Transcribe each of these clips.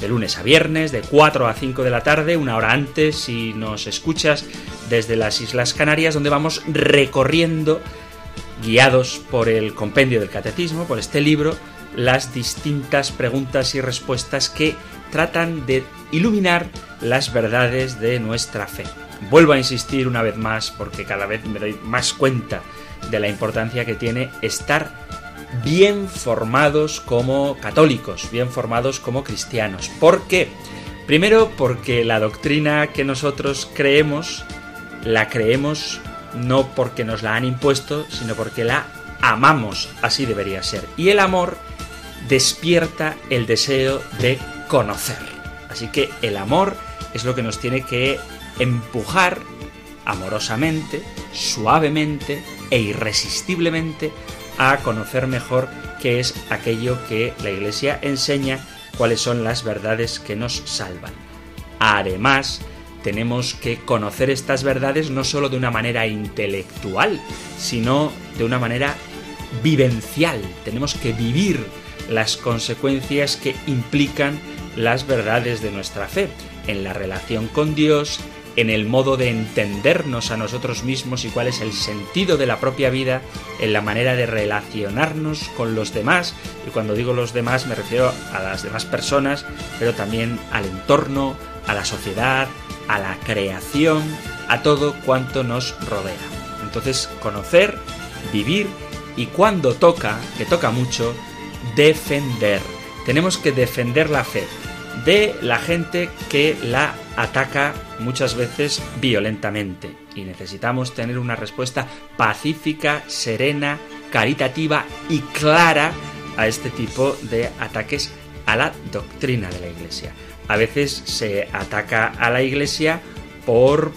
de lunes a viernes, de 4 a 5 de la tarde, una hora antes si nos escuchas desde las Islas Canarias, donde vamos recorriendo, guiados por el compendio del catecismo, por este libro, las distintas preguntas y respuestas que tratan de iluminar las verdades de nuestra fe. Vuelvo a insistir una vez más porque cada vez me doy más cuenta de la importancia que tiene estar bien formados como católicos, bien formados como cristianos. ¿Por qué? Primero porque la doctrina que nosotros creemos, la creemos no porque nos la han impuesto, sino porque la amamos, así debería ser. Y el amor despierta el deseo de conocer. Así que el amor es lo que nos tiene que empujar amorosamente, suavemente e irresistiblemente a conocer mejor qué es aquello que la Iglesia enseña, cuáles son las verdades que nos salvan. Además, tenemos que conocer estas verdades no solo de una manera intelectual, sino de una manera vivencial. Tenemos que vivir las consecuencias que implican las verdades de nuestra fe en la relación con Dios, en el modo de entendernos a nosotros mismos y cuál es el sentido de la propia vida, en la manera de relacionarnos con los demás, y cuando digo los demás me refiero a las demás personas, pero también al entorno, a la sociedad, a la creación, a todo cuanto nos rodea. Entonces, conocer, vivir y cuando toca, que toca mucho, defender. Tenemos que defender la fe de la gente que la ataca muchas veces violentamente y necesitamos tener una respuesta pacífica, serena, caritativa y clara a este tipo de ataques a la doctrina de la Iglesia. A veces se ataca a la Iglesia por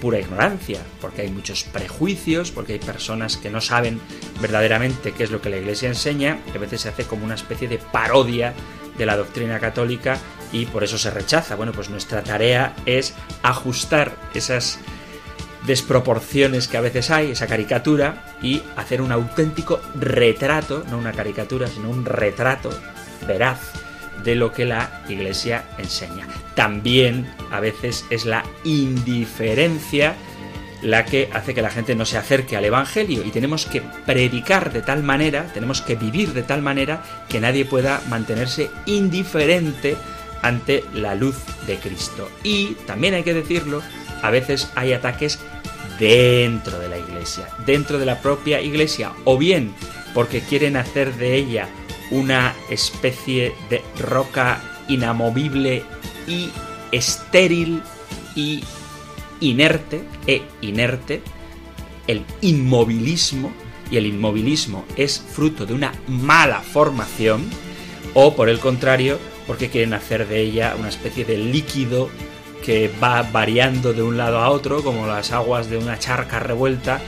pura ignorancia, porque hay muchos prejuicios, porque hay personas que no saben verdaderamente qué es lo que la Iglesia enseña, y a veces se hace como una especie de parodia de la doctrina católica y por eso se rechaza. Bueno, pues nuestra tarea es ajustar esas desproporciones que a veces hay, esa caricatura, y hacer un auténtico retrato, no una caricatura, sino un retrato veraz de lo que la Iglesia enseña. También a veces es la indiferencia la que hace que la gente no se acerque al Evangelio y tenemos que predicar de tal manera, tenemos que vivir de tal manera que nadie pueda mantenerse indiferente ante la luz de Cristo. Y también hay que decirlo, a veces hay ataques dentro de la iglesia, dentro de la propia iglesia, o bien porque quieren hacer de ella una especie de roca inamovible y estéril y inerte e inerte, el inmovilismo, y el inmovilismo es fruto de una mala formación, o por el contrario, porque quieren hacer de ella una especie de líquido que va variando de un lado a otro, como las aguas de una charca revuelta,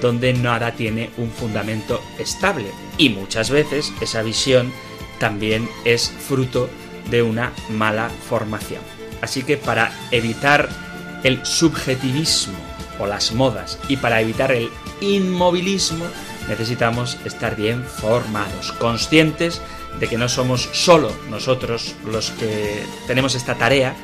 donde nada tiene un fundamento estable. Y muchas veces esa visión también es fruto de una mala formación. Así que para evitar el subjetivismo o las modas y para evitar el inmovilismo necesitamos estar bien formados, conscientes de que no somos solo nosotros los que tenemos esta tarea,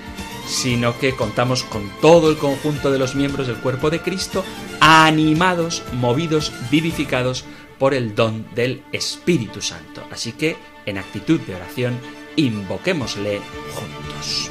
sino que contamos con todo el conjunto de los miembros del cuerpo de Cristo, animados, movidos, vivificados por el don del Espíritu Santo. Así que, en actitud de oración, invoquémosle juntos.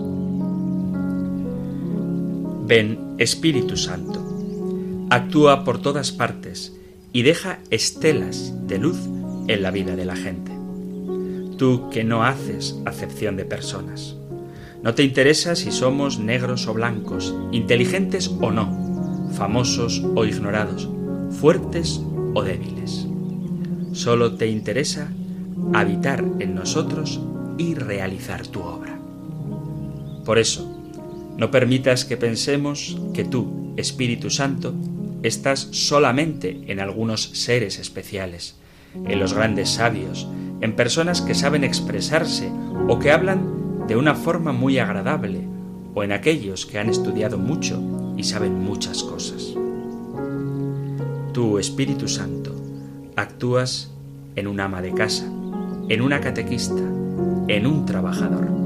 Espíritu Santo, actúa por todas partes y deja estelas de luz en la vida de la gente. Tú que no haces acepción de personas. No te interesa si somos negros o blancos, inteligentes o no, famosos o ignorados, fuertes o débiles. Solo te interesa habitar en nosotros y realizar tu obra. Por eso, no permitas que pensemos que tú, Espíritu Santo, estás solamente en algunos seres especiales, en los grandes sabios, en personas que saben expresarse o que hablan de una forma muy agradable, o en aquellos que han estudiado mucho y saben muchas cosas. Tú, Espíritu Santo, actúas en un ama de casa, en una catequista, en un trabajador.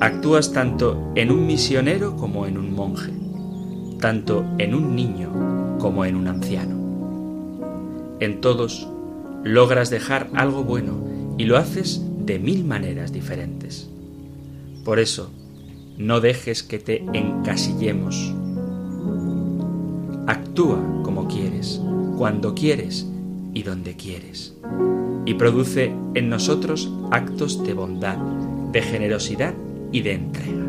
Actúas tanto en un misionero como en un monje, tanto en un niño como en un anciano. En todos logras dejar algo bueno y lo haces de mil maneras diferentes. Por eso, no dejes que te encasillemos. Actúa como quieres, cuando quieres y donde quieres. Y produce en nosotros actos de bondad, de generosidad y de entrega.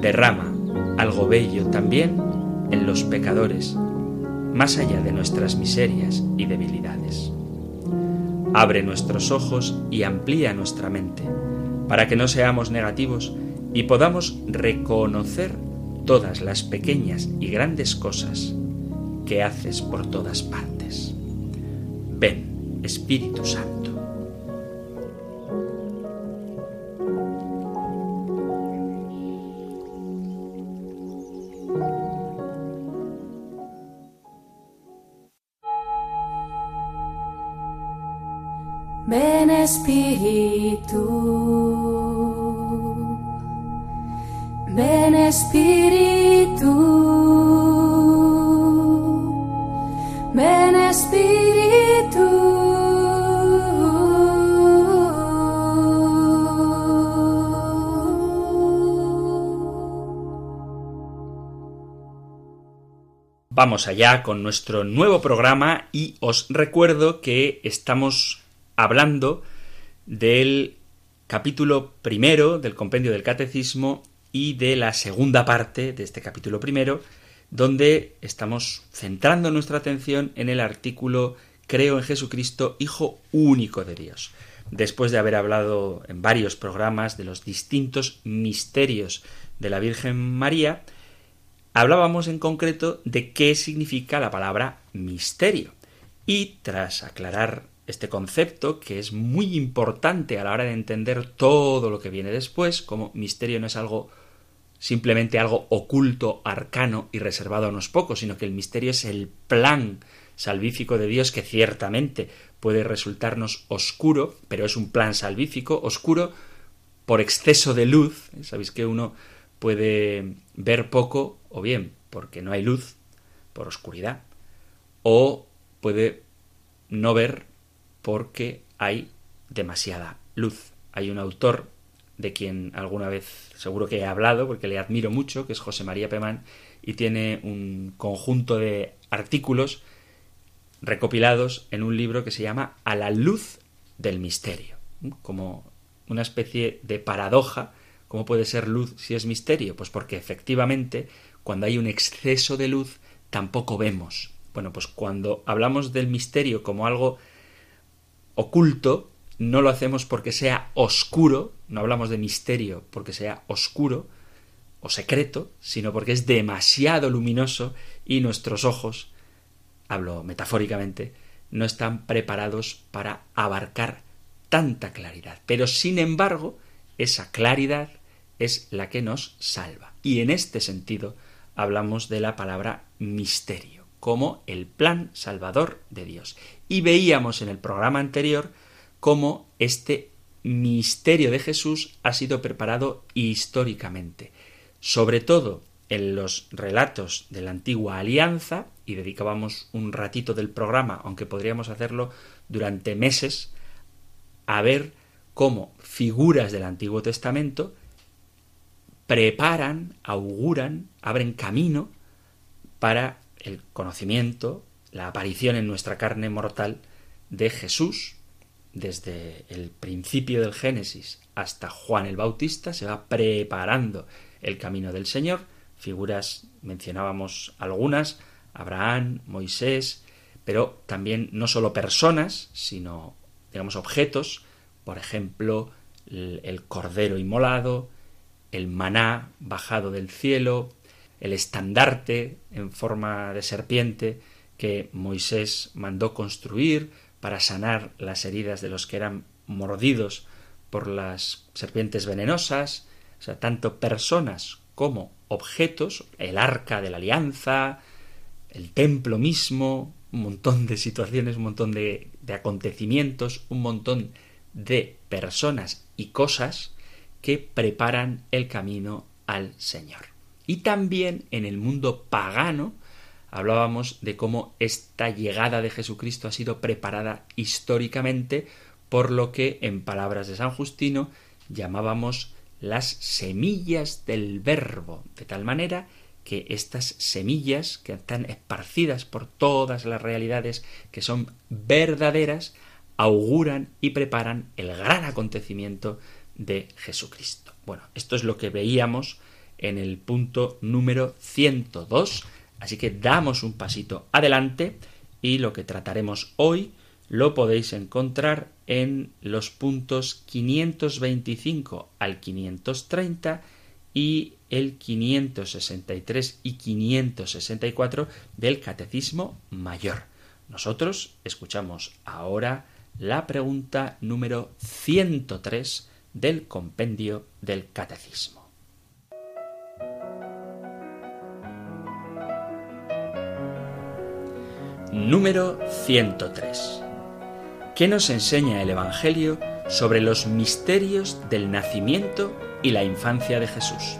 Derrama algo bello también en los pecadores, más allá de nuestras miserias y debilidades. Abre nuestros ojos y amplía nuestra mente, para que no seamos negativos y podamos reconocer todas las pequeñas y grandes cosas que haces por todas partes. Ven, Espíritu Santo. Espíritu, ven Espíritu, ven Espíritu. Vamos allá con nuestro nuevo programa y os recuerdo que estamos hablando del capítulo primero del compendio del catecismo y de la segunda parte de este capítulo primero, donde estamos centrando nuestra atención en el artículo Creo en Jesucristo, Hijo único de Dios. Después de haber hablado en varios programas de los distintos misterios de la Virgen María, hablábamos en concreto de qué significa la palabra misterio. Y tras aclarar este concepto que es muy importante a la hora de entender todo lo que viene después, como misterio no es algo simplemente algo oculto, arcano y reservado a unos pocos, sino que el misterio es el plan salvífico de Dios que ciertamente puede resultarnos oscuro, pero es un plan salvífico, oscuro por exceso de luz. Sabéis que uno puede ver poco, o bien porque no hay luz, por oscuridad, o puede no ver porque hay demasiada luz. Hay un autor de quien alguna vez seguro que he hablado, porque le admiro mucho, que es José María Pemán, y tiene un conjunto de artículos recopilados en un libro que se llama A la luz del misterio, como una especie de paradoja. ¿Cómo puede ser luz si es misterio? Pues porque efectivamente, cuando hay un exceso de luz, tampoco vemos. Bueno, pues cuando hablamos del misterio como algo oculto, no lo hacemos porque sea oscuro, no hablamos de misterio porque sea oscuro o secreto, sino porque es demasiado luminoso y nuestros ojos, hablo metafóricamente, no están preparados para abarcar tanta claridad. Pero sin embargo, esa claridad es la que nos salva. Y en este sentido hablamos de la palabra misterio, como el plan salvador de Dios. Y veíamos en el programa anterior cómo este misterio de Jesús ha sido preparado históricamente, sobre todo en los relatos de la antigua alianza, y dedicábamos un ratito del programa, aunque podríamos hacerlo durante meses, a ver cómo figuras del Antiguo Testamento preparan, auguran, abren camino para el conocimiento, la aparición en nuestra carne mortal de Jesús, desde el principio del Génesis hasta Juan el Bautista, se va preparando el camino del Señor. Figuras, mencionábamos algunas, Abraham, Moisés, pero también no solo personas, sino, digamos, objetos, por ejemplo, el, el cordero inmolado, el maná bajado del cielo, el estandarte en forma de serpiente que Moisés mandó construir para sanar las heridas de los que eran mordidos por las serpientes venenosas, o sea, tanto personas como objetos, el arca de la alianza, el templo mismo, un montón de situaciones, un montón de, de acontecimientos, un montón de personas y cosas que preparan el camino al Señor. Y también en el mundo pagano hablábamos de cómo esta llegada de Jesucristo ha sido preparada históricamente por lo que, en palabras de San Justino, llamábamos las semillas del verbo, de tal manera que estas semillas que están esparcidas por todas las realidades que son verdaderas, auguran y preparan el gran acontecimiento de Jesucristo. Bueno, esto es lo que veíamos en el punto número 102, así que damos un pasito adelante y lo que trataremos hoy lo podéis encontrar en los puntos 525 al 530 y el 563 y 564 del Catecismo Mayor. Nosotros escuchamos ahora la pregunta número 103 del compendio del Catecismo. Número 103. ¿Qué nos enseña el Evangelio sobre los misterios del nacimiento y la infancia de Jesús?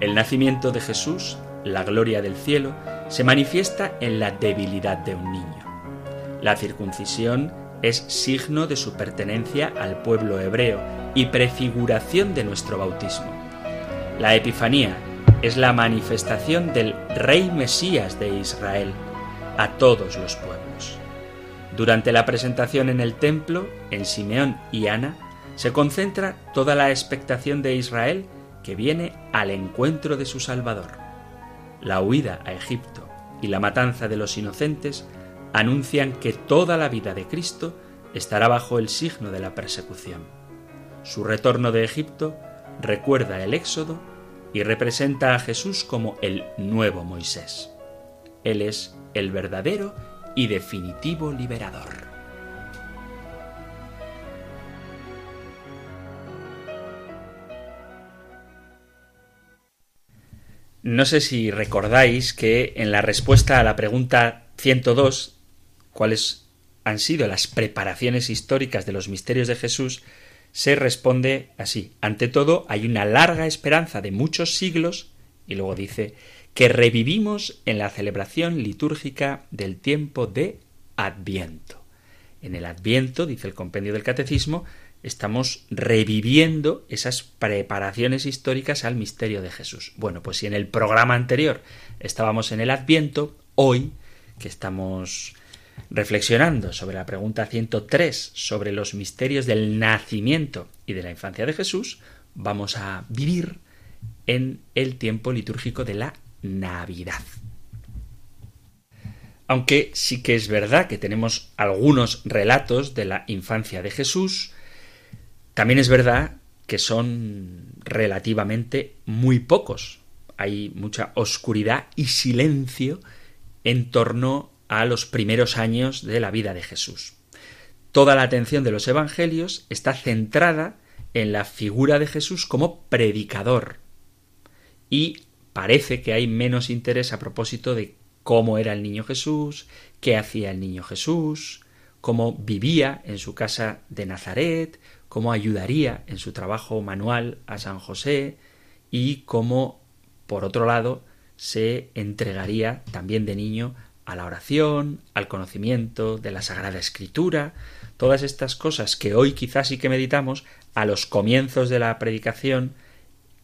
El nacimiento de Jesús, la gloria del cielo, se manifiesta en la debilidad de un niño. La circuncisión es signo de su pertenencia al pueblo hebreo y prefiguración de nuestro bautismo. La Epifanía es la manifestación del Rey Mesías de Israel a todos los pueblos. Durante la presentación en el templo, en Simeón y Ana, se concentra toda la expectación de Israel que viene al encuentro de su Salvador. La huida a Egipto y la matanza de los inocentes anuncian que toda la vida de Cristo estará bajo el signo de la persecución. Su retorno de Egipto recuerda el Éxodo y representa a Jesús como el nuevo Moisés. Él es el verdadero y definitivo liberador. No sé si recordáis que en la respuesta a la pregunta 102 cuáles han sido las preparaciones históricas de los misterios de Jesús, se responde así. Ante todo, hay una larga esperanza de muchos siglos, y luego dice, que revivimos en la celebración litúrgica del tiempo de Adviento. En el Adviento, dice el compendio del Catecismo, estamos reviviendo esas preparaciones históricas al misterio de Jesús. Bueno, pues si en el programa anterior estábamos en el Adviento, hoy, que estamos reflexionando sobre la pregunta 103 sobre los misterios del nacimiento y de la infancia de Jesús, vamos a vivir en el tiempo litúrgico de la Navidad. Aunque sí que es verdad que tenemos algunos relatos de la infancia de Jesús, también es verdad que son relativamente muy pocos. Hay mucha oscuridad y silencio en torno a los primeros años de la vida de Jesús. Toda la atención de los evangelios está centrada en la figura de Jesús como predicador y parece que hay menos interés a propósito de cómo era el niño Jesús, qué hacía el niño Jesús, cómo vivía en su casa de Nazaret, cómo ayudaría en su trabajo manual a San José y cómo, por otro lado, se entregaría también de niño a la oración, al conocimiento de la Sagrada Escritura, todas estas cosas que hoy quizás sí que meditamos, a los comienzos de la predicación,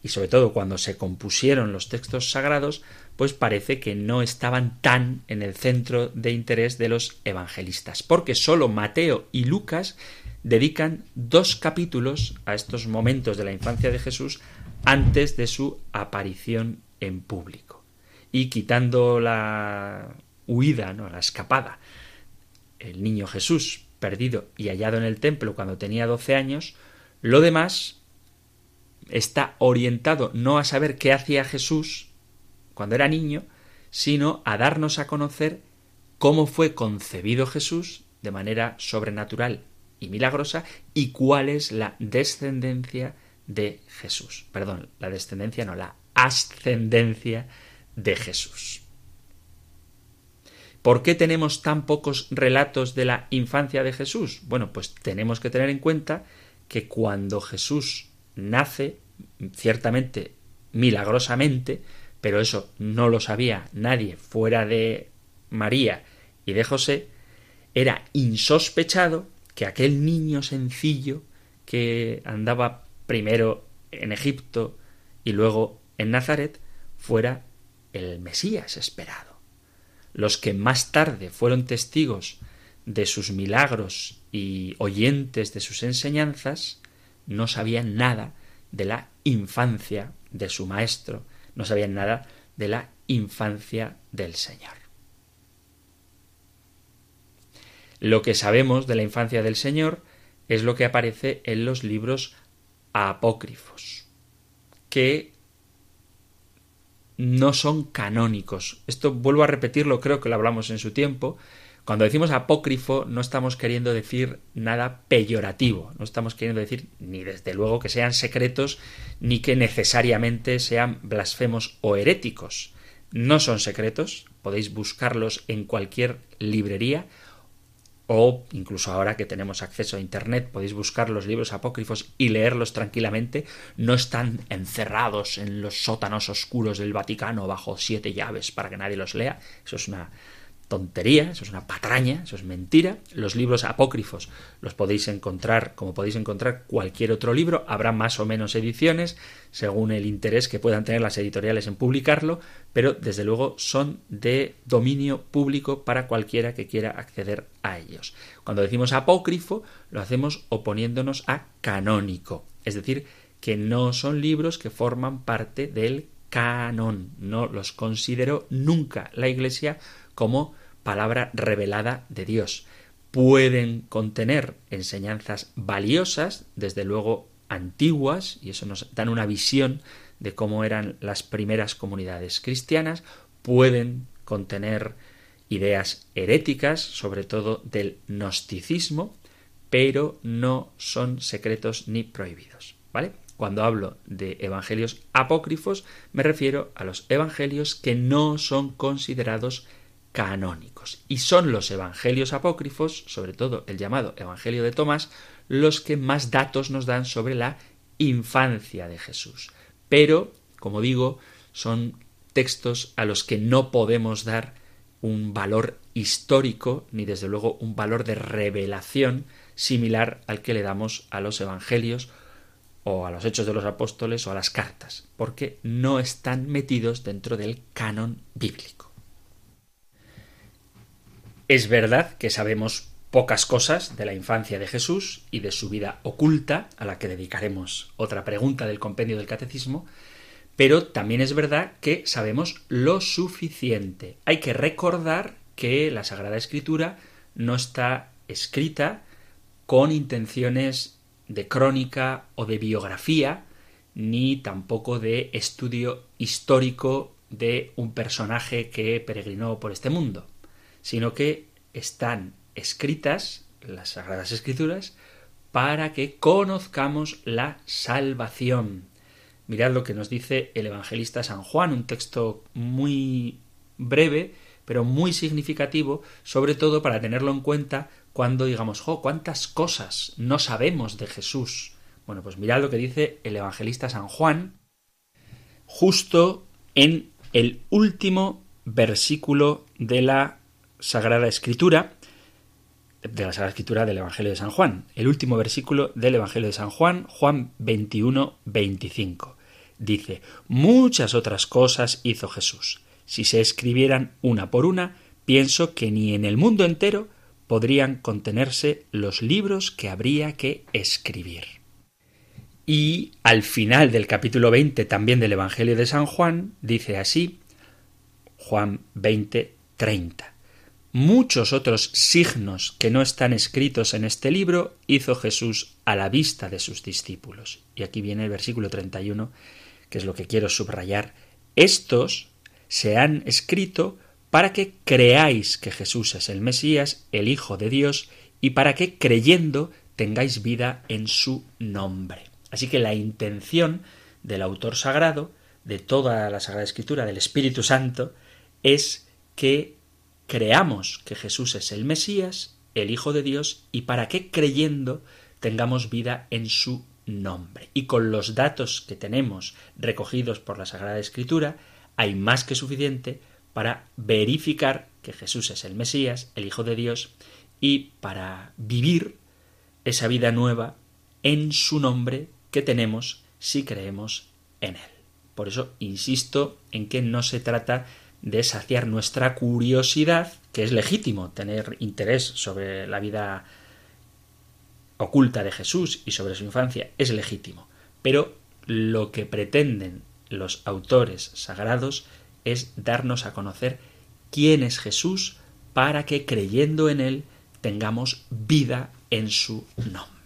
y sobre todo cuando se compusieron los textos sagrados, pues parece que no estaban tan en el centro de interés de los evangelistas, porque solo Mateo y Lucas dedican dos capítulos a estos momentos de la infancia de Jesús antes de su aparición en público. Y quitando la huida, no, la escapada, el niño Jesús perdido y hallado en el templo cuando tenía doce años, lo demás está orientado no a saber qué hacía Jesús cuando era niño, sino a darnos a conocer cómo fue concebido Jesús de manera sobrenatural y milagrosa y cuál es la descendencia de Jesús. Perdón, la descendencia no, la ascendencia de Jesús. ¿Por qué tenemos tan pocos relatos de la infancia de Jesús? Bueno, pues tenemos que tener en cuenta que cuando Jesús nace, ciertamente milagrosamente, pero eso no lo sabía nadie fuera de María y de José, era insospechado que aquel niño sencillo que andaba primero en Egipto y luego en Nazaret fuera el Mesías esperado. Los que más tarde fueron testigos de sus milagros y oyentes de sus enseñanzas no sabían nada de la infancia de su maestro, no sabían nada de la infancia del Señor. Lo que sabemos de la infancia del Señor es lo que aparece en los libros apócrifos, que no son canónicos. Esto vuelvo a repetirlo, creo que lo hablamos en su tiempo, cuando decimos apócrifo no estamos queriendo decir nada peyorativo, no estamos queriendo decir ni desde luego que sean secretos ni que necesariamente sean blasfemos o heréticos. No son secretos, podéis buscarlos en cualquier librería o incluso ahora que tenemos acceso a Internet podéis buscar los libros apócrifos y leerlos tranquilamente, no están encerrados en los sótanos oscuros del Vaticano bajo siete llaves para que nadie los lea, eso es una tontería, eso es una patraña, eso es mentira. Los libros apócrifos los podéis encontrar como podéis encontrar cualquier otro libro, habrá más o menos ediciones según el interés que puedan tener las editoriales en publicarlo, pero desde luego son de dominio público para cualquiera que quiera acceder a ellos. Cuando decimos apócrifo, lo hacemos oponiéndonos a canónico, es decir, que no son libros que forman parte del canon, no los consideró nunca la Iglesia como palabra revelada de Dios. Pueden contener enseñanzas valiosas, desde luego antiguas, y eso nos dan una visión de cómo eran las primeras comunidades cristianas, pueden contener ideas heréticas, sobre todo del gnosticismo, pero no son secretos ni prohibidos. ¿Vale? Cuando hablo de evangelios apócrifos, me refiero a los evangelios que no son considerados canónicos. Y son los evangelios apócrifos, sobre todo el llamado Evangelio de Tomás, los que más datos nos dan sobre la infancia de Jesús. Pero, como digo, son textos a los que no podemos dar un valor histórico, ni desde luego un valor de revelación similar al que le damos a los evangelios o a los hechos de los apóstoles o a las cartas, porque no están metidos dentro del canon bíblico. Es verdad que sabemos pocas cosas de la infancia de Jesús y de su vida oculta, a la que dedicaremos otra pregunta del compendio del catecismo, pero también es verdad que sabemos lo suficiente. Hay que recordar que la Sagrada Escritura no está escrita con intenciones de crónica o de biografía, ni tampoco de estudio histórico de un personaje que peregrinó por este mundo sino que están escritas las Sagradas Escrituras para que conozcamos la salvación. Mirad lo que nos dice el evangelista San Juan, un texto muy breve, pero muy significativo, sobre todo para tenerlo en cuenta cuando digamos, jo, cuántas cosas no sabemos de Jesús. Bueno, pues mirad lo que dice el evangelista San Juan, justo en el último versículo de la Sagrada Escritura, de la Sagrada Escritura del Evangelio de San Juan, el último versículo del Evangelio de San Juan, Juan 21, 25. dice, muchas otras cosas hizo Jesús. Si se escribieran una por una, pienso que ni en el mundo entero podrían contenerse los libros que habría que escribir. Y al final del capítulo 20 también del Evangelio de San Juan dice así, Juan 20, 30. Muchos otros signos que no están escritos en este libro hizo Jesús a la vista de sus discípulos. Y aquí viene el versículo 31, que es lo que quiero subrayar. Estos se han escrito para que creáis que Jesús es el Mesías, el Hijo de Dios, y para que creyendo tengáis vida en su nombre. Así que la intención del autor sagrado, de toda la Sagrada Escritura, del Espíritu Santo, es que creamos que Jesús es el Mesías, el Hijo de Dios, y para que creyendo tengamos vida en su nombre. Y con los datos que tenemos recogidos por la Sagrada Escritura, hay más que suficiente para verificar que Jesús es el Mesías, el Hijo de Dios, y para vivir esa vida nueva en su nombre que tenemos si creemos en él. Por eso insisto en que no se trata de saciar nuestra curiosidad, que es legítimo tener interés sobre la vida oculta de Jesús y sobre su infancia, es legítimo. Pero lo que pretenden los autores sagrados es darnos a conocer quién es Jesús para que creyendo en él tengamos vida en su nombre.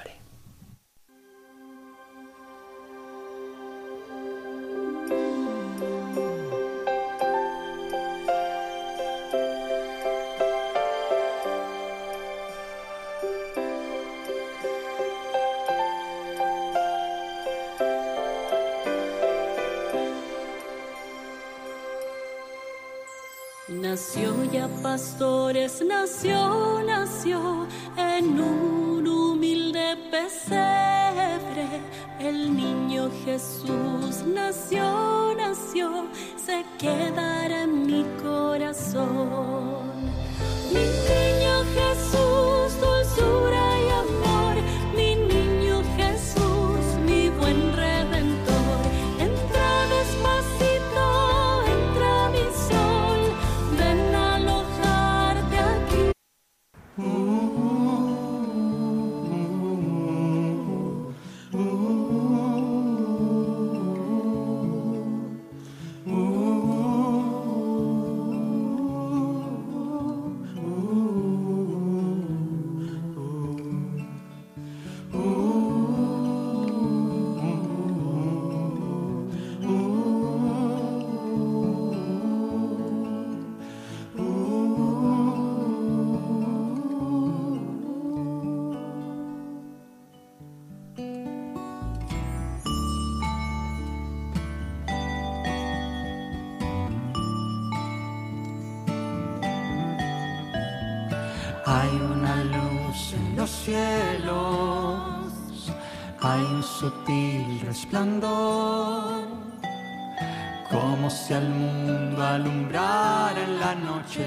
Como si al mundo alumbrara en la noche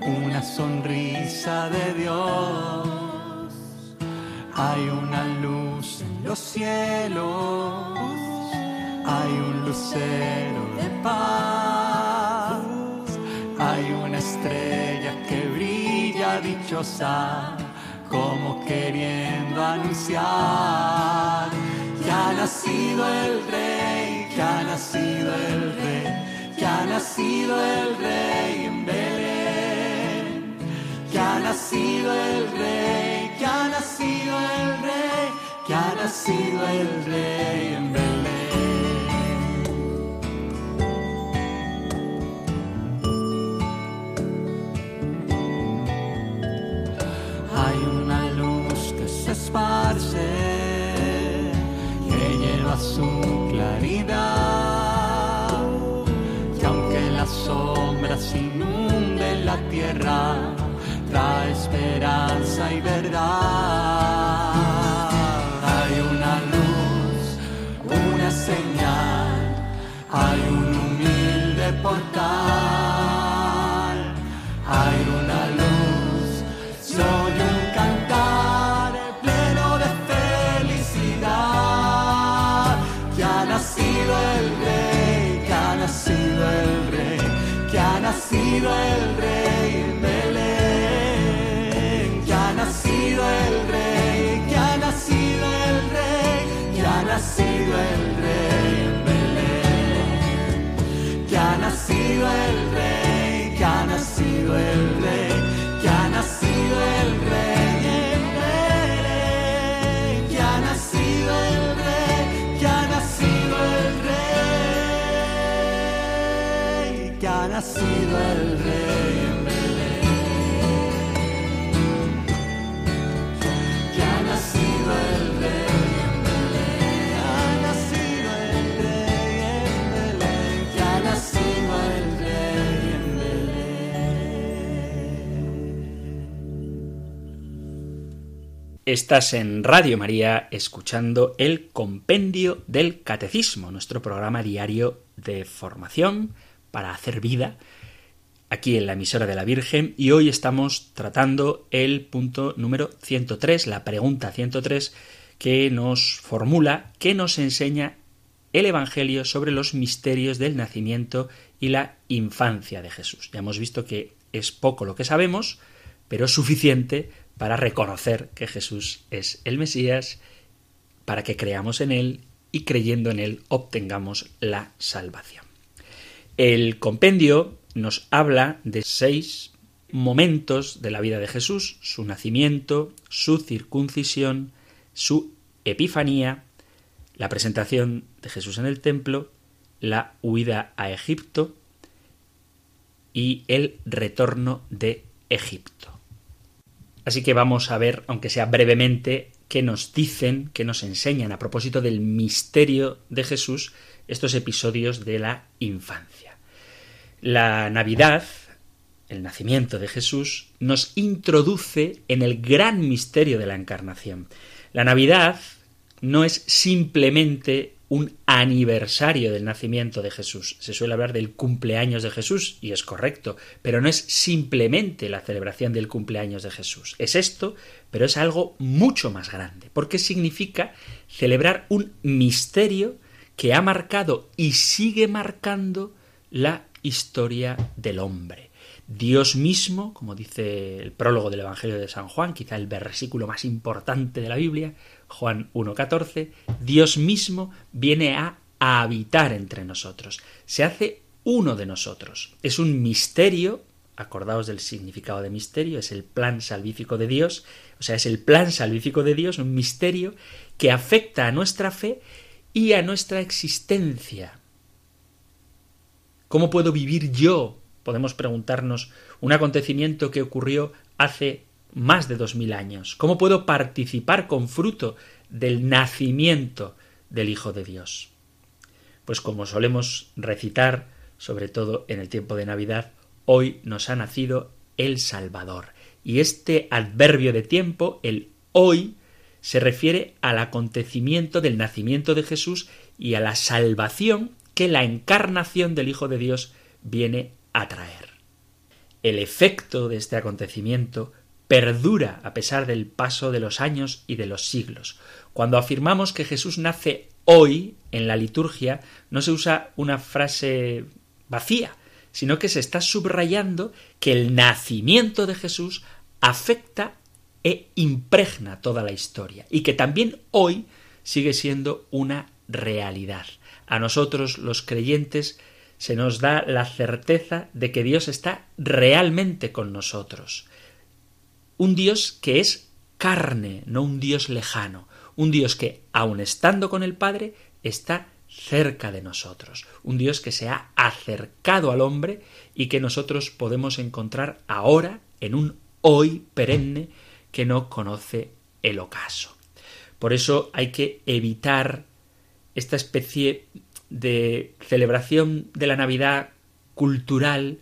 una sonrisa de Dios. Hay una luz en los cielos, hay un lucero de paz, hay una estrella que brilla dichosa, como queriendo anunciar, nacido el rey, ya ha nacido el rey, ya ha nacido el rey en Belén, ya ha nacido el rey, ya ha nacido el rey, ya ha nacido el rey en Belén. Lleva su claridad. Y aunque las sombras inunden la tierra, trae esperanza y verdad. Hay una luz, una señal, hay un humilde portal, Israel. Estás en Radio María escuchando el Compendio del Catecismo, nuestro programa diario de formación para hacer vida aquí en la emisora de la Virgen y hoy estamos tratando el punto número 103, la pregunta 103 que nos formula, que nos enseña el Evangelio sobre los misterios del nacimiento y la infancia de Jesús. Ya hemos visto que es poco lo que sabemos, pero es suficiente para reconocer que Jesús es el Mesías, para que creamos en Él y creyendo en Él obtengamos la salvación. El compendio nos habla de seis momentos de la vida de Jesús, su nacimiento, su circuncisión, su epifanía, la presentación de Jesús en el templo, la huida a Egipto y el retorno de Egipto. Así que vamos a ver, aunque sea brevemente, qué nos dicen, qué nos enseñan a propósito del misterio de Jesús estos episodios de la infancia. La Navidad, el nacimiento de Jesús, nos introduce en el gran misterio de la encarnación. La Navidad no es simplemente un aniversario del nacimiento de Jesús. Se suele hablar del cumpleaños de Jesús, y es correcto, pero no es simplemente la celebración del cumpleaños de Jesús. Es esto, pero es algo mucho más grande, porque significa celebrar un misterio que ha marcado y sigue marcando la historia del hombre. Dios mismo, como dice el prólogo del Evangelio de San Juan, quizá el versículo más importante de la Biblia, Juan 1.14, Dios mismo viene a, habitar entre nosotros, se hace uno de nosotros. Es un misterio, acordaos del significado de misterio, es el plan salvífico de Dios, o sea, es el plan salvífico de Dios, un misterio que afecta a nuestra fe y a nuestra existencia. ¿Cómo puedo vivir yo? Podemos preguntarnos un acontecimiento que ocurrió hace más de dos mil años. ¿Cómo puedo participar con fruto del nacimiento del Hijo de Dios? Pues como solemos recitar, sobre todo en el tiempo de Navidad, hoy nos ha nacido el Salvador. Y este adverbio de tiempo, el hoy, se refiere al acontecimiento del nacimiento de Jesús y a la salvación que la encarnación del Hijo de Dios viene a traer. El efecto de este acontecimiento perdura a pesar del paso de los años y de los siglos. Cuando afirmamos que Jesús nace hoy en la liturgia, no se usa una frase vacía, sino que se está subrayando que el nacimiento de Jesús afecta e impregna toda la historia y que también hoy sigue siendo una realidad. A nosotros los creyentes se nos da la certeza de que Dios está realmente con nosotros. Un Dios que es carne, no un Dios lejano, un Dios que, aun estando con el Padre, está cerca de nosotros, un Dios que se ha acercado al hombre y que nosotros podemos encontrar ahora en un hoy perenne que no conoce el ocaso. Por eso hay que evitar esta especie de celebración de la Navidad cultural,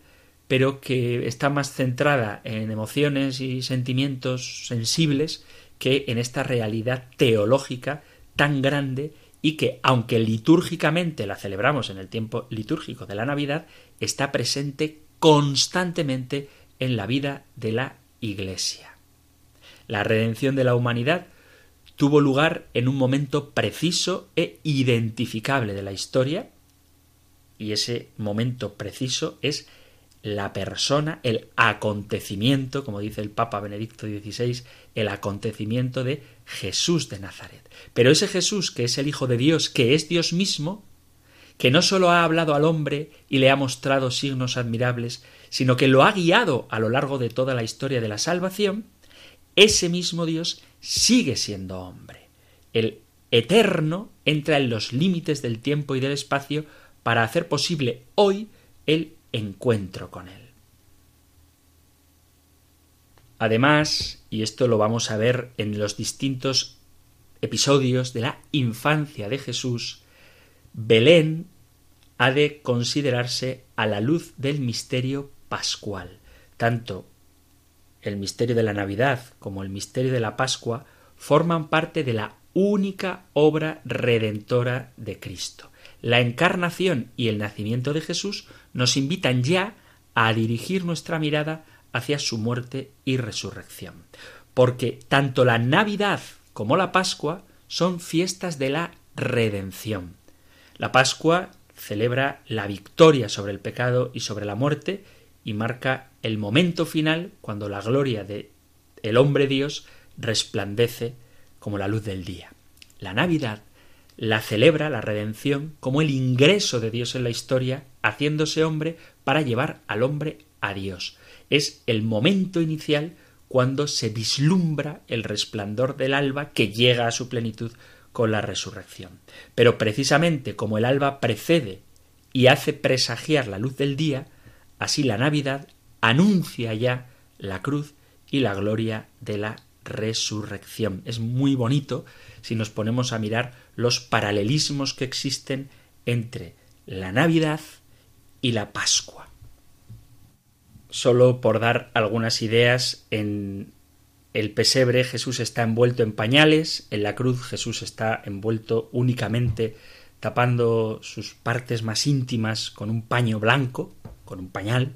pero que está más centrada en emociones y sentimientos sensibles que en esta realidad teológica tan grande y que, aunque litúrgicamente la celebramos en el tiempo litúrgico de la Navidad, está presente constantemente en la vida de la Iglesia. La redención de la humanidad tuvo lugar en un momento preciso e identificable de la historia, y ese momento preciso es la persona, el acontecimiento, como dice el Papa Benedicto XVI, el acontecimiento de Jesús de Nazaret. Pero ese Jesús, que es el Hijo de Dios, que es Dios mismo, que no sólo ha hablado al hombre y le ha mostrado signos admirables, sino que lo ha guiado a lo largo de toda la historia de la salvación, ese mismo Dios sigue siendo hombre. El eterno entra en los límites del tiempo y del espacio para hacer posible hoy el encuentro con Él. Además, y esto lo vamos a ver en los distintos episodios de la infancia de Jesús, Belén ha de considerarse a la luz del misterio pascual. Tanto el misterio de la Navidad como el misterio de la Pascua forman parte de la única obra redentora de Cristo. La encarnación y el nacimiento de Jesús nos invitan ya a dirigir nuestra mirada hacia su muerte y resurrección. Porque tanto la Navidad como la Pascua son fiestas de la redención. La Pascua celebra la victoria sobre el pecado y sobre la muerte y marca el momento final cuando la gloria de el hombre Dios resplandece como la luz del día. La Navidad la celebra la redención como el ingreso de Dios en la historia, haciéndose hombre para llevar al hombre a Dios. Es el momento inicial cuando se vislumbra el resplandor del alba que llega a su plenitud con la resurrección. Pero precisamente como el alba precede y hace presagiar la luz del día, así la Navidad anuncia ya la cruz y la gloria de la resurrección. Es muy bonito si nos ponemos a mirar los paralelismos que existen entre la Navidad y la Pascua. Solo por dar algunas ideas, en el pesebre Jesús está envuelto en pañales, en la cruz Jesús está envuelto únicamente tapando sus partes más íntimas con un paño blanco, con un pañal,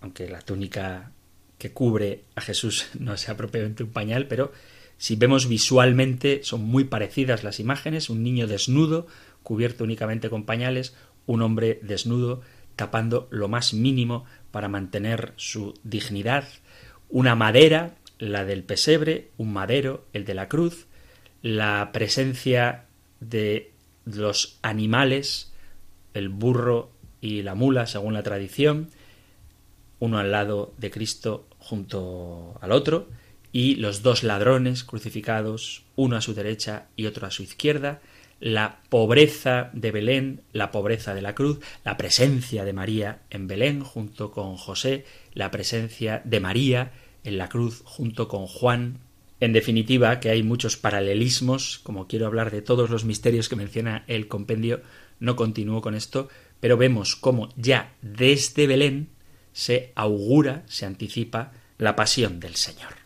aunque la túnica que cubre a Jesús no sea propiamente un pañal, pero si vemos visualmente son muy parecidas las imágenes, un niño desnudo, cubierto únicamente con pañales, un hombre desnudo, tapando lo más mínimo para mantener su dignidad, una madera, la del pesebre, un madero, el de la cruz, la presencia de los animales, el burro y la mula, según la tradición, uno al lado de Cristo junto al otro, y los dos ladrones crucificados, uno a su derecha y otro a su izquierda, la pobreza de Belén, la pobreza de la cruz, la presencia de María en Belén junto con José, la presencia de María en la cruz junto con Juan. En definitiva, que hay muchos paralelismos, como quiero hablar de todos los misterios que menciona el compendio, no continúo con esto, pero vemos cómo ya desde Belén se augura, se anticipa la pasión del Señor.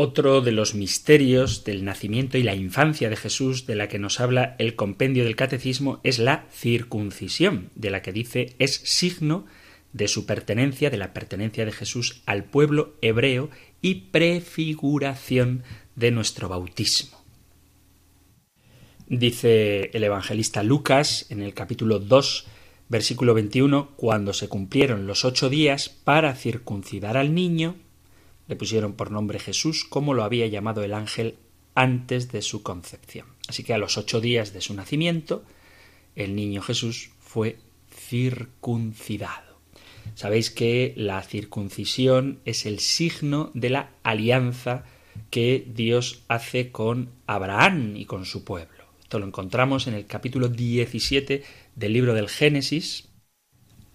Otro de los misterios del nacimiento y la infancia de Jesús de la que nos habla el compendio del catecismo es la circuncisión, de la que dice es signo de su pertenencia, de la pertenencia de Jesús al pueblo hebreo y prefiguración de nuestro bautismo. Dice el evangelista Lucas en el capítulo 2 Versículo 21. Cuando se cumplieron los ocho días para circuncidar al niño, le pusieron por nombre Jesús, como lo había llamado el ángel antes de su concepción. Así que a los ocho días de su nacimiento, el niño Jesús fue circuncidado. Sabéis que la circuncisión es el signo de la alianza que Dios hace con Abraham y con su pueblo. Esto lo encontramos en el capítulo 17 del libro del Génesis.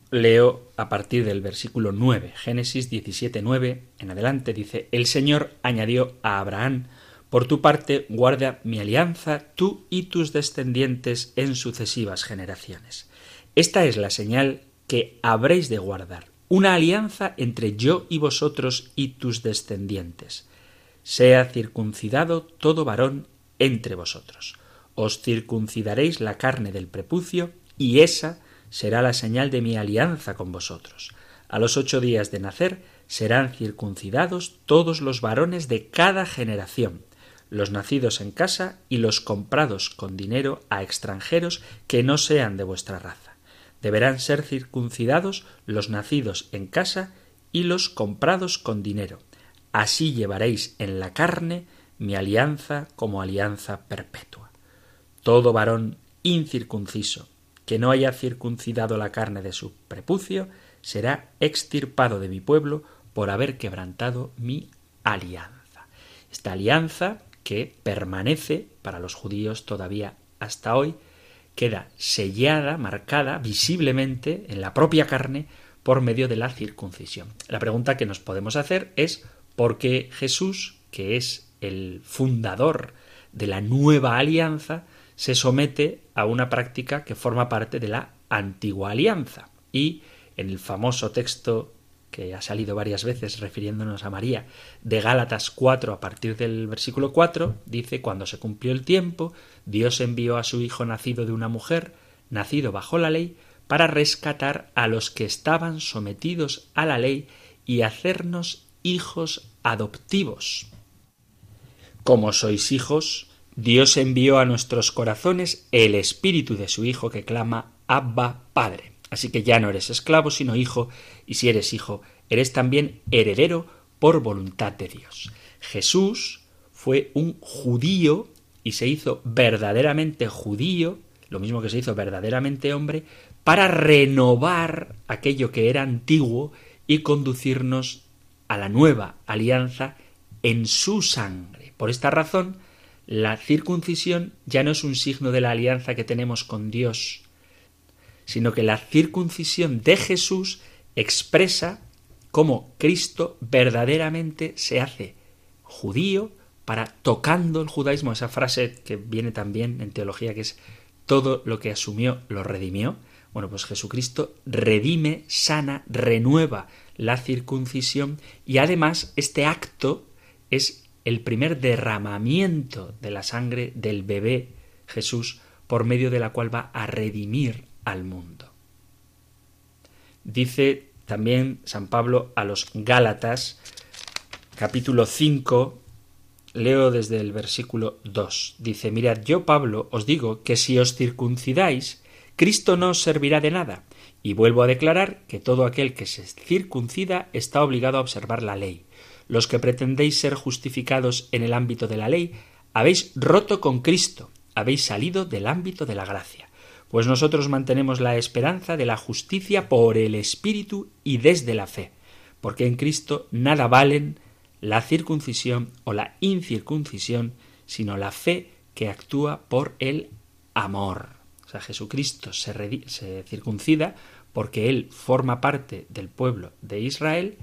Leo a partir del versículo 9. Génesis 17, 9 en adelante dice, El Señor añadió a Abraham, por tu parte guarda mi alianza, tú y tus descendientes en sucesivas generaciones. Esta es la señal que habréis de guardar, una alianza entre yo y vosotros y tus descendientes. Sea circuncidado todo varón entre vosotros os circuncidaréis la carne del prepucio, y esa será la señal de mi alianza con vosotros. A los ocho días de nacer serán circuncidados todos los varones de cada generación, los nacidos en casa y los comprados con dinero a extranjeros que no sean de vuestra raza. deberán ser circuncidados los nacidos en casa y los comprados con dinero. Así llevaréis en la carne mi alianza como alianza perpetua. Todo varón incircunciso que no haya circuncidado la carne de su prepucio será extirpado de mi pueblo por haber quebrantado mi alianza. Esta alianza que permanece para los judíos todavía hasta hoy, queda sellada, marcada visiblemente en la propia carne por medio de la circuncisión. La pregunta que nos podemos hacer es por qué Jesús, que es el fundador de la nueva alianza, se somete a una práctica que forma parte de la antigua alianza. Y en el famoso texto que ha salido varias veces refiriéndonos a María, de Gálatas 4 a partir del versículo 4, dice, cuando se cumplió el tiempo, Dios envió a su Hijo nacido de una mujer, nacido bajo la ley, para rescatar a los que estaban sometidos a la ley y hacernos hijos adoptivos. Como sois hijos, Dios envió a nuestros corazones el espíritu de su Hijo que clama Abba Padre. Así que ya no eres esclavo, sino hijo, y si eres hijo, eres también heredero por voluntad de Dios. Jesús fue un judío y se hizo verdaderamente judío, lo mismo que se hizo verdaderamente hombre, para renovar aquello que era antiguo y conducirnos a la nueva alianza en su sangre. Por esta razón, la circuncisión ya no es un signo de la alianza que tenemos con Dios, sino que la circuncisión de Jesús expresa cómo Cristo verdaderamente se hace judío para tocando el judaísmo, esa frase que viene también en teología que es todo lo que asumió lo redimió. Bueno, pues Jesucristo redime, sana, renueva la circuncisión y además este acto es el primer derramamiento de la sangre del bebé Jesús por medio de la cual va a redimir al mundo. Dice también San Pablo a los Gálatas, capítulo 5, leo desde el versículo 2. Dice, mirad, yo Pablo os digo que si os circuncidáis, Cristo no os servirá de nada. Y vuelvo a declarar que todo aquel que se circuncida está obligado a observar la ley. Los que pretendéis ser justificados en el ámbito de la ley, habéis roto con Cristo, habéis salido del ámbito de la gracia pues nosotros mantenemos la esperanza de la justicia por el Espíritu y desde la fe, porque en Cristo nada valen la circuncisión o la incircuncisión, sino la fe que actúa por el amor. O sea, Jesucristo se, se circuncida porque Él forma parte del pueblo de Israel,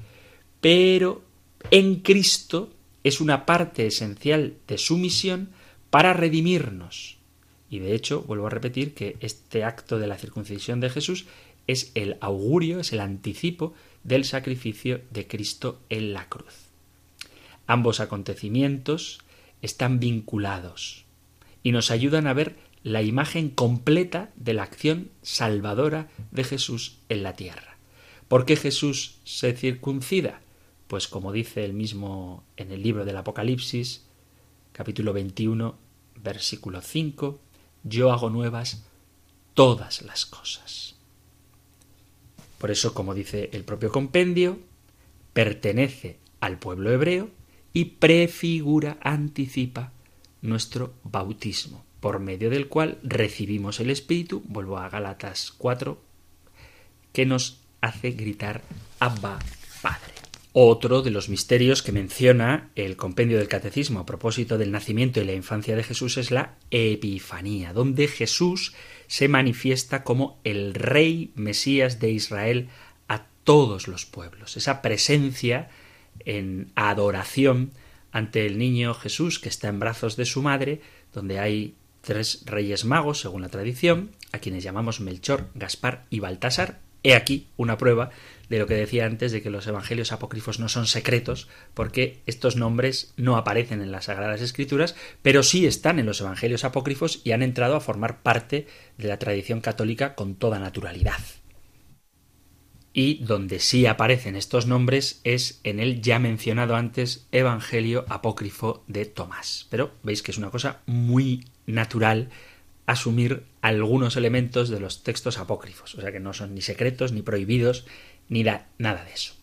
pero en Cristo es una parte esencial de su misión para redimirnos y de hecho, vuelvo a repetir que este acto de la circuncisión de Jesús es el augurio, es el anticipo del sacrificio de Cristo en la cruz. Ambos acontecimientos están vinculados y nos ayudan a ver la imagen completa de la acción salvadora de Jesús en la tierra. ¿Por qué Jesús se circuncida? Pues como dice el mismo en el libro del Apocalipsis, capítulo 21, versículo 5, yo hago nuevas todas las cosas. Por eso, como dice el propio compendio, pertenece al pueblo hebreo y prefigura, anticipa nuestro bautismo, por medio del cual recibimos el Espíritu, vuelvo a Galatas 4, que nos hace gritar Abba. Otro de los misterios que menciona el compendio del catecismo a propósito del nacimiento y la infancia de Jesús es la Epifanía, donde Jesús se manifiesta como el rey Mesías de Israel a todos los pueblos. Esa presencia en adoración ante el niño Jesús que está en brazos de su madre, donde hay tres reyes magos, según la tradición, a quienes llamamos Melchor, Gaspar y Baltasar. He aquí una prueba de lo que decía antes de que los evangelios apócrifos no son secretos, porque estos nombres no aparecen en las Sagradas Escrituras, pero sí están en los evangelios apócrifos y han entrado a formar parte de la tradición católica con toda naturalidad. Y donde sí aparecen estos nombres es en el ya mencionado antes Evangelio apócrifo de Tomás. Pero veis que es una cosa muy natural asumir algunos elementos de los textos apócrifos, o sea que no son ni secretos, ni prohibidos, ni nada de eso.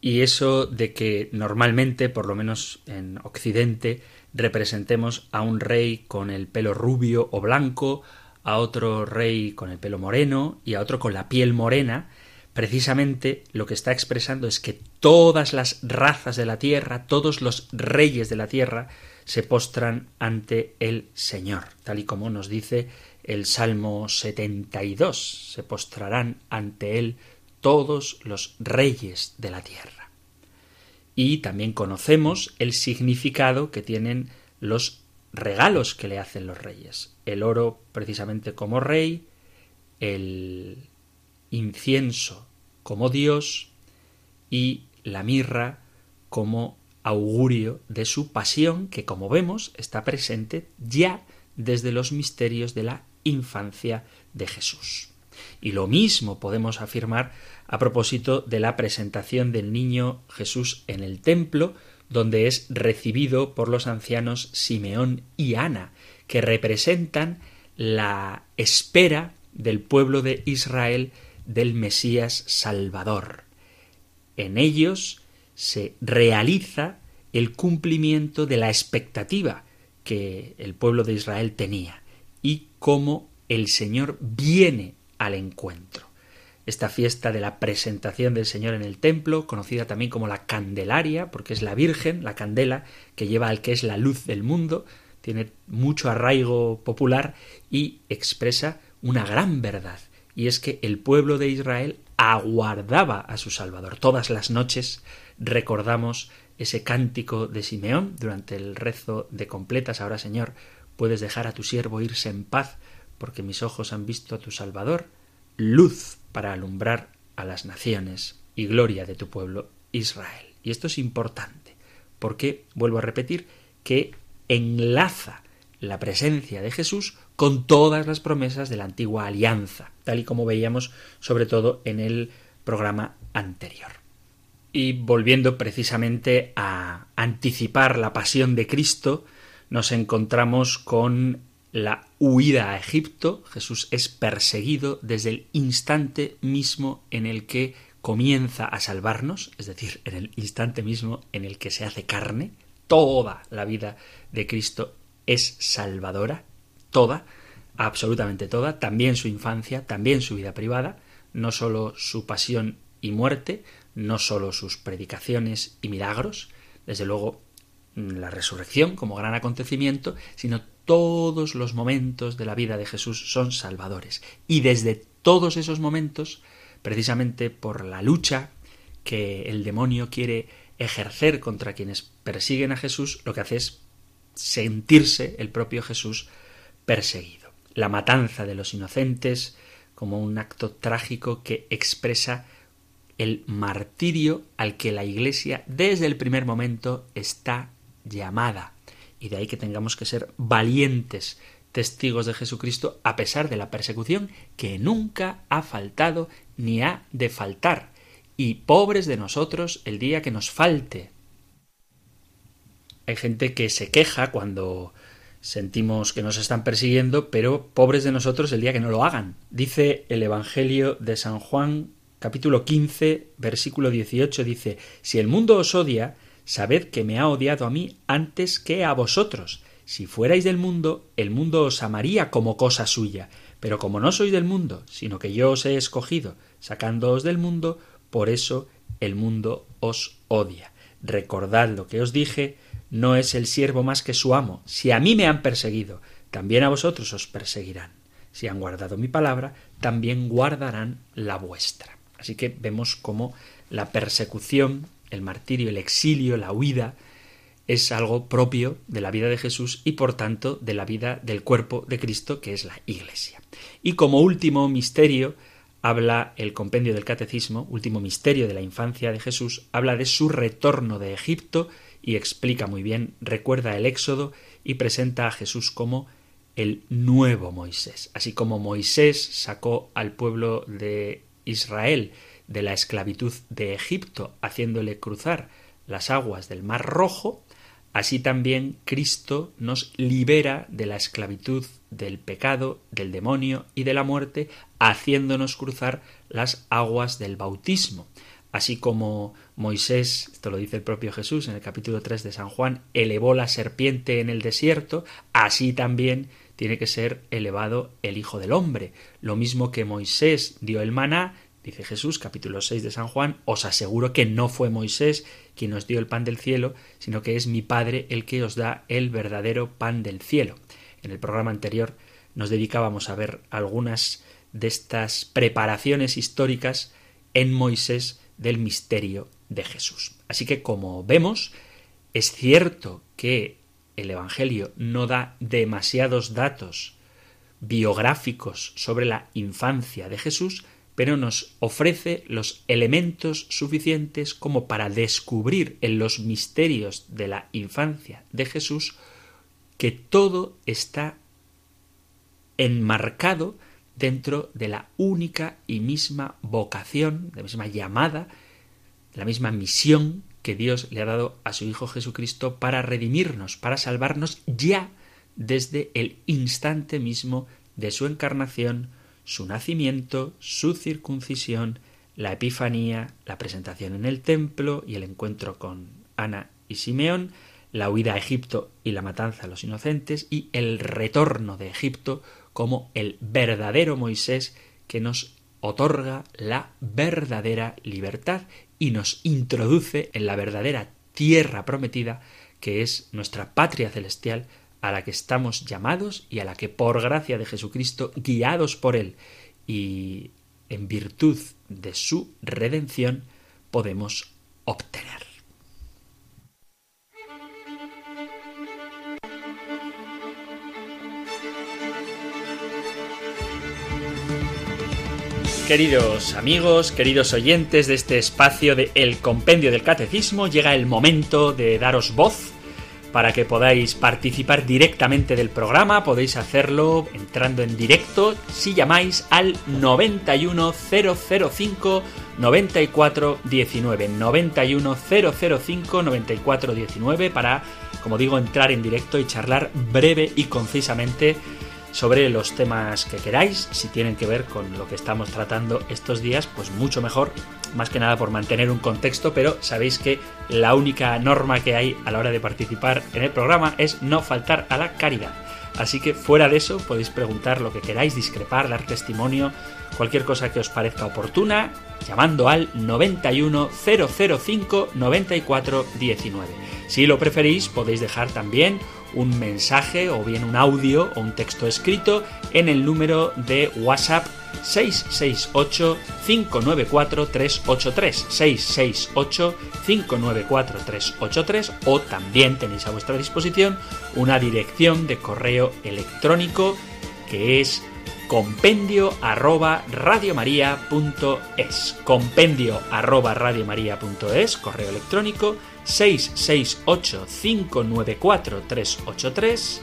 Y eso de que normalmente, por lo menos en Occidente, representemos a un rey con el pelo rubio o blanco, a otro rey con el pelo moreno y a otro con la piel morena, precisamente lo que está expresando es que todas las razas de la tierra, todos los reyes de la tierra, se postran ante el Señor, tal y como nos dice el Salmo 72, se postrarán ante Él todos los reyes de la tierra. Y también conocemos el significado que tienen los regalos que le hacen los reyes. El oro precisamente como rey, el incienso como Dios y la mirra como augurio de su pasión que como vemos está presente ya desde los misterios de la infancia de Jesús. Y lo mismo podemos afirmar a propósito de la presentación del niño Jesús en el templo, donde es recibido por los ancianos Simeón y Ana, que representan la espera del pueblo de Israel del Mesías Salvador. En ellos se realiza el cumplimiento de la expectativa que el pueblo de Israel tenía y cómo el Señor viene al encuentro. Esta fiesta de la presentación del Señor en el templo, conocida también como la Candelaria, porque es la Virgen, la candela, que lleva al que es la luz del mundo, tiene mucho arraigo popular y expresa una gran verdad, y es que el pueblo de Israel aguardaba a su Salvador. Todas las noches recordamos ese cántico de Simeón durante el rezo de completas. Ahora, Señor, puedes dejar a tu siervo irse en paz, porque mis ojos han visto a tu Salvador, luz para alumbrar a las naciones y gloria de tu pueblo Israel. Y esto es importante, porque, vuelvo a repetir, que enlaza la presencia de Jesús con todas las promesas de la antigua alianza, tal y como veíamos sobre todo en el programa anterior. Y volviendo precisamente a anticipar la pasión de Cristo, nos encontramos con la huida a Egipto. Jesús es perseguido desde el instante mismo en el que comienza a salvarnos, es decir, en el instante mismo en el que se hace carne. Toda la vida de Cristo es salvadora, toda, absolutamente toda, también su infancia, también su vida privada, no sólo su pasión y muerte, no sólo sus predicaciones y milagros, desde luego la resurrección como gran acontecimiento, sino todos los momentos de la vida de Jesús son salvadores. Y desde todos esos momentos, precisamente por la lucha que el demonio quiere ejercer contra quienes persiguen a Jesús, lo que hace es sentirse el propio Jesús perseguido. La matanza de los inocentes como un acto trágico que expresa el martirio al que la Iglesia desde el primer momento está llamada. Y de ahí que tengamos que ser valientes testigos de Jesucristo a pesar de la persecución que nunca ha faltado ni ha de faltar. Y pobres de nosotros el día que nos falte. Hay gente que se queja cuando sentimos que nos están persiguiendo, pero pobres de nosotros el día que no lo hagan. Dice el Evangelio de San Juan capítulo 15 versículo 18 dice, Si el mundo os odia, sabed que me ha odiado a mí antes que a vosotros. Si fuerais del mundo, el mundo os amaría como cosa suya, pero como no sois del mundo, sino que yo os he escogido, sacándoos del mundo, por eso el mundo os odia. Recordad lo que os dije, no es el siervo más que su amo. Si a mí me han perseguido, también a vosotros os perseguirán. Si han guardado mi palabra, también guardarán la vuestra. Así que vemos cómo la persecución, el martirio, el exilio, la huida, es algo propio de la vida de Jesús y por tanto de la vida del cuerpo de Cristo, que es la Iglesia. Y como último misterio, habla el compendio del Catecismo, último misterio de la infancia de Jesús, habla de su retorno de Egipto y explica muy bien, recuerda el Éxodo y presenta a Jesús como el nuevo Moisés. Así como Moisés sacó al pueblo de Israel de la esclavitud de Egipto, haciéndole cruzar las aguas del Mar Rojo, así también Cristo nos libera de la esclavitud del pecado, del demonio y de la muerte, haciéndonos cruzar las aguas del bautismo. Así como Moisés, esto lo dice el propio Jesús en el capítulo 3 de San Juan, elevó la serpiente en el desierto, así también tiene que ser elevado el Hijo del Hombre. Lo mismo que Moisés dio el maná, dice Jesús, capítulo 6 de San Juan, os aseguro que no fue Moisés quien nos dio el pan del cielo, sino que es mi Padre el que os da el verdadero pan del cielo. En el programa anterior nos dedicábamos a ver algunas de estas preparaciones históricas en Moisés del misterio de Jesús. Así que como vemos, es cierto que el Evangelio no da demasiados datos biográficos sobre la infancia de Jesús, pero nos ofrece los elementos suficientes como para descubrir en los misterios de la infancia de Jesús que todo está enmarcado dentro de la única y misma vocación, la misma llamada, la misma misión que Dios le ha dado a su Hijo Jesucristo para redimirnos, para salvarnos ya desde el instante mismo de su encarnación, su nacimiento, su circuncisión, la Epifanía, la presentación en el templo y el encuentro con Ana y Simeón, la huida a Egipto y la matanza a los inocentes y el retorno de Egipto como el verdadero Moisés que nos otorga la verdadera libertad y nos introduce en la verdadera tierra prometida que es nuestra patria celestial a la que estamos llamados y a la que por gracia de Jesucristo, guiados por Él y en virtud de su redención, podemos obtener. Queridos amigos, queridos oyentes de este espacio de El Compendio del Catecismo, llega el momento de daros voz para que podáis participar directamente del programa. Podéis hacerlo entrando en directo si llamáis al 91005 9419 91005 9419 para, como digo, entrar en directo y charlar breve y concisamente sobre los temas que queráis. Si tienen que ver con lo que estamos tratando estos días, pues mucho mejor. Más que nada por mantener un contexto, pero sabéis que la única norma que hay a la hora de participar en el programa es no faltar a la caridad. Así que fuera de eso podéis preguntar lo que queráis, discrepar, dar testimonio, cualquier cosa que os parezca oportuna, llamando al 91 005 94 19. Si lo preferís, podéis dejar también un mensaje o bien un audio o un texto escrito en el número de WhatsApp 668-594-383. 668-594-383 o también tenéis a vuestra disposición una dirección de correo electrónico que es compendio arroba radiomaria.es compendio arroba radiomaria.es correo electrónico 668-594-383,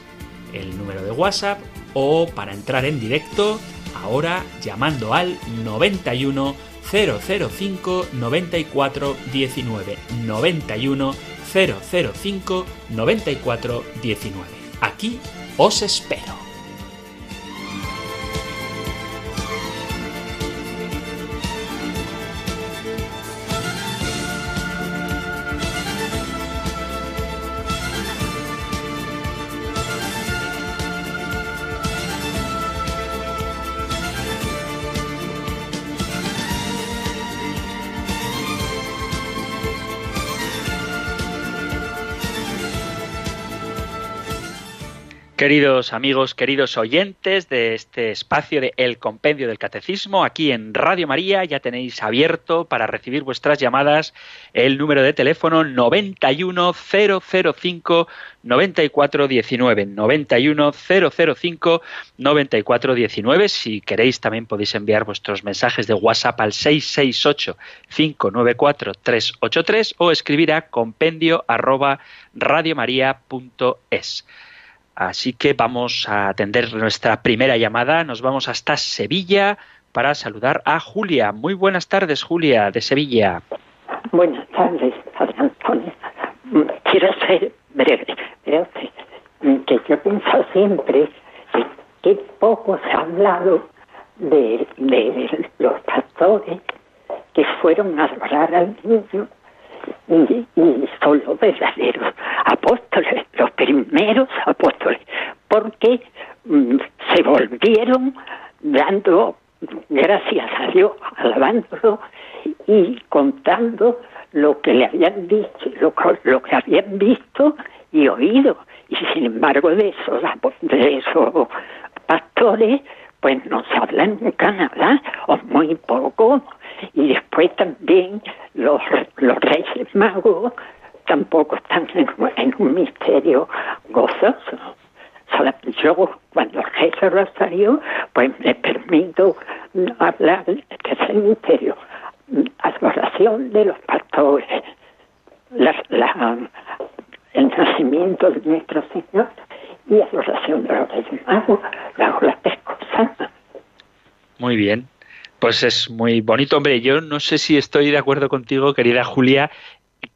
el número de WhatsApp, o para entrar en directo, ahora llamando al 91 005 94 19 91 005 94 19. Aquí os espero. Queridos amigos, queridos oyentes de este espacio de El Compendio del Catecismo, aquí en Radio María ya tenéis abierto para recibir vuestras llamadas el número de teléfono 91005 9419 91005 9419. Si queréis también podéis enviar vuestros mensajes de WhatsApp al 668 594 383 o escribir a compendio arroba radiomaria.es. Así que vamos a atender nuestra primera llamada. Nos vamos hasta Sevilla para saludar a Julia. Muy buenas tardes, Julia, de Sevilla. Buenas tardes, Antonio. Quiero hacer breve. Pero que yo pienso siempre que, poco se ha hablado de, los pastores que fueron a adorar al niño son los verdaderos apóstoles, los primeros apóstoles, porque mm, se volvieron dando gracias a Dios, alabándolo y contando lo que le habían dicho, lo, lo que habían visto y oído. Y sin embargo de esos, de esos pastores, pues no se habla nunca nada, o muy poco. Y después también los, los reyes magos tampoco están en, un misterio gozoso. Yo, cuando reza Rosario, pues me permito hablar de ese misterio. Adoración de los pastores, la, la, el nacimiento de nuestro Señor y adoración de los Reyes Magos, las tres cosas. Muy bien. Pues es muy bonito, hombre. Yo no sé si estoy de acuerdo contigo, querida Julia,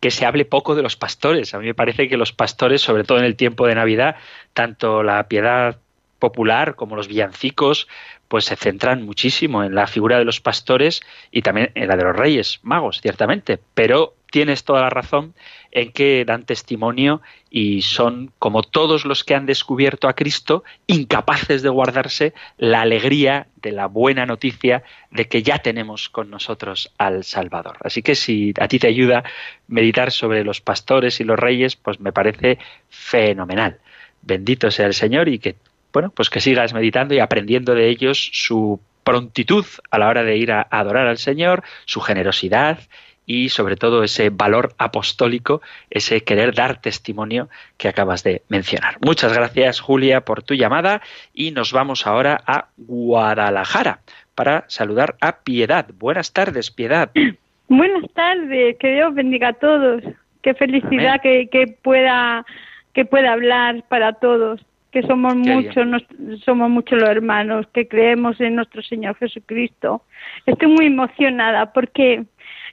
que se hable poco de los pastores. A mí me parece que los pastores, sobre todo en el tiempo de Navidad, tanto la piedad popular como los villancicos, pues se centran muchísimo en la figura de los pastores y también en la de los reyes magos, ciertamente. Pero tienes toda la razón en que dan testimonio y son, como todos los que han descubierto a Cristo, incapaces de guardarse la alegría de la buena noticia de que ya tenemos con nosotros al Salvador. Así que si a ti te ayuda meditar sobre los pastores y los reyes, pues me parece fenomenal. Bendito sea el Señor y que, bueno, pues que sigas meditando y aprendiendo de ellos su prontitud a la hora de ir a adorar al Señor, su generosidad y sobre todo ese valor apostólico, ese querer dar testimonio que acabas de mencionar. Muchas gracias Julia por tu llamada y nos vamos ahora a Guadalajara para saludar a Piedad. Buenas tardes, Piedad. Buenas tardes, que Dios bendiga a todos. Qué felicidad que, que, pueda que pueda hablar para todos, que somos muchos, somos muchos los hermanos que creemos en nuestro Señor Jesucristo. Estoy muy emocionada porque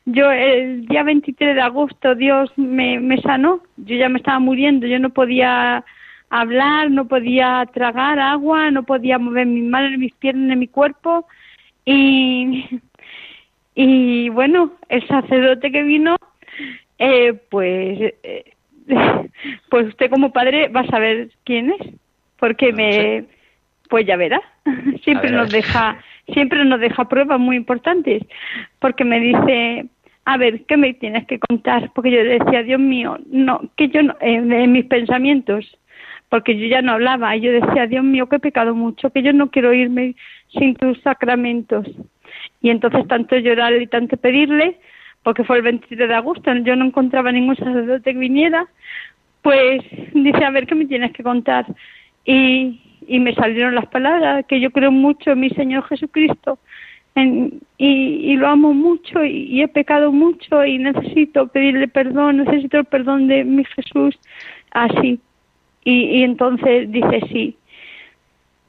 yo el día 23 de agosto Dios me, me sanó, yo ya me estaba muriendo, yo no podía hablar, no podía tragar agua, no podía mover mis manos, mis piernas, mi cuerpo. Y, y bueno, el sacerdote que vino, eh, pues, eh, pues usted como padre va a saber quién es, porque me, pues ya verá, siempre nos deja siempre nos deja pruebas muy importantes, porque me dice, a ver, ¿qué me tienes que contar? Porque yo decía, Dios mío, no, que yo no, en, mis pensamientos, porque yo ya no hablaba, y yo decía, Dios mío, que he pecado mucho, que yo no quiero irme sin tus sacramentos. Y entonces tanto llorar y tanto pedirle, porque fue el 23 de agosto, yo no encontraba ningún sacerdote que viniera, pues dice, a ver, ¿qué me tienes que contar? Y, y me salieron las palabras, que yo creo mucho en mi Señor Jesucristo y, y, lo amo mucho y, he pecado mucho y necesito pedirle perdón, necesito el perdón de mi Jesús, así. Y, y entonces dice sí.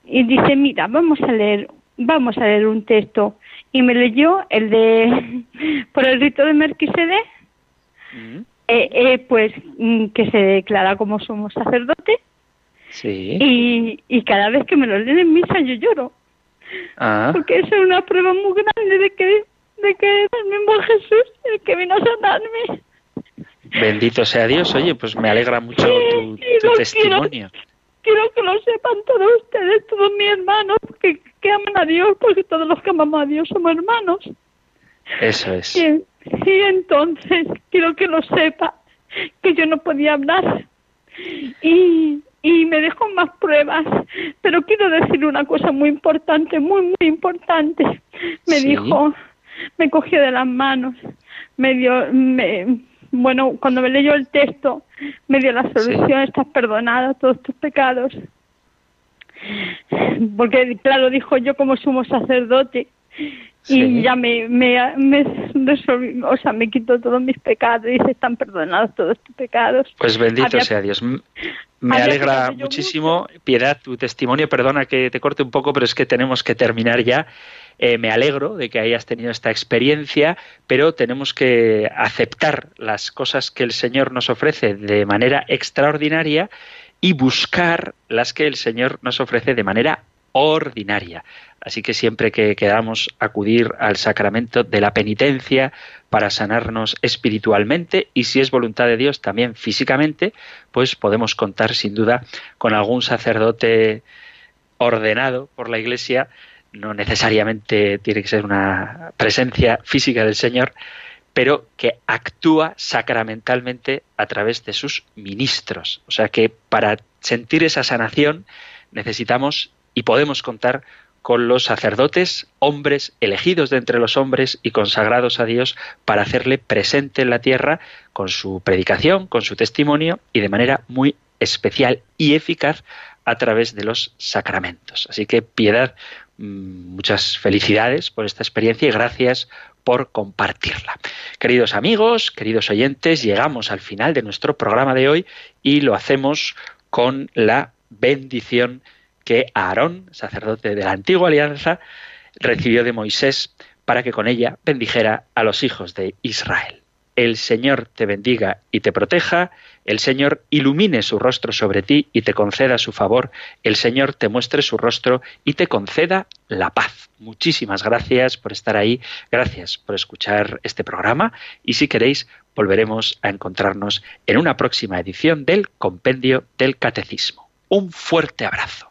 Y dice, mira, vamos a leer, vamos a leer un texto. Y me leyó el de, por el rito de Melquisedec, mm. eh, eh, pues mm, que se declara como somos sacerdote Sí. Y, y cada vez que me lo leen en misa yo lloro. Ah. Porque es una prueba muy grande de que, de que es el mismo Jesús el que vino a sanarme. Bendito sea Dios. Oye, pues me alegra mucho tu, testimonio. Quiero, que lo sepan todos ustedes, todos mis hermanos, que, que aman a Dios, porque todos los que amamos a Dios somos hermanos. Eso es. Y, y entonces quiero que lo sepa, que yo no podía hablar. Y, y me dejó más pruebas. Pero quiero decir una cosa muy importante, muy, muy importante. Me dijo, me cogió de las manos, me dio, me, bueno, cuando me leyó el texto, me dio la solución, estás perdonada, todos tus pecados. Porque, claro, dijo yo como sumo sacerdote, y ya me, me, me o sea, me quitó todos mis pecados y se están perdonados todos tus pecados. Pues bendito sea Dios. Me alegra muchísimo, Piedad, tu testimonio. Perdona que te corte un poco, pero es que tenemos que terminar ya. Eh, me alegro de que hayas tenido esta experiencia, pero tenemos que aceptar las cosas que el Señor nos ofrece de manera extraordinaria y buscar las que el Señor nos ofrece de manera ordinaria. Así que siempre que queramos acudir al sacramento de la penitencia para sanarnos espiritualmente y si es voluntad de Dios también físicamente, pues podemos contar sin duda con algún sacerdote ordenado por la Iglesia. No necesariamente tiene que ser una presencia física del Señor, pero que actúa sacramentalmente a través de sus ministros. O sea que para sentir esa sanación necesitamos y podemos contar con los sacerdotes, hombres elegidos de entre los hombres y consagrados a Dios para hacerle presente en la tierra con su predicación, con su testimonio y de manera muy especial y eficaz a través de los sacramentos. Así que piedad, mm, muchas felicidades por esta experiencia y gracias por compartirla. Queridos amigos, queridos oyentes, llegamos al final de nuestro programa de hoy y lo hacemos con la bendición que Aarón, sacerdote de la antigua alianza, recibió de Moisés para que con ella bendijera a los hijos de Israel. El Señor te bendiga y te proteja, el Señor ilumine su rostro sobre ti y te conceda su favor, el Señor te muestre su rostro y te conceda la paz. Muchísimas gracias por estar ahí, gracias por escuchar este programa y si queréis volveremos a encontrarnos en una próxima edición del Compendio del Catecismo. Un fuerte abrazo.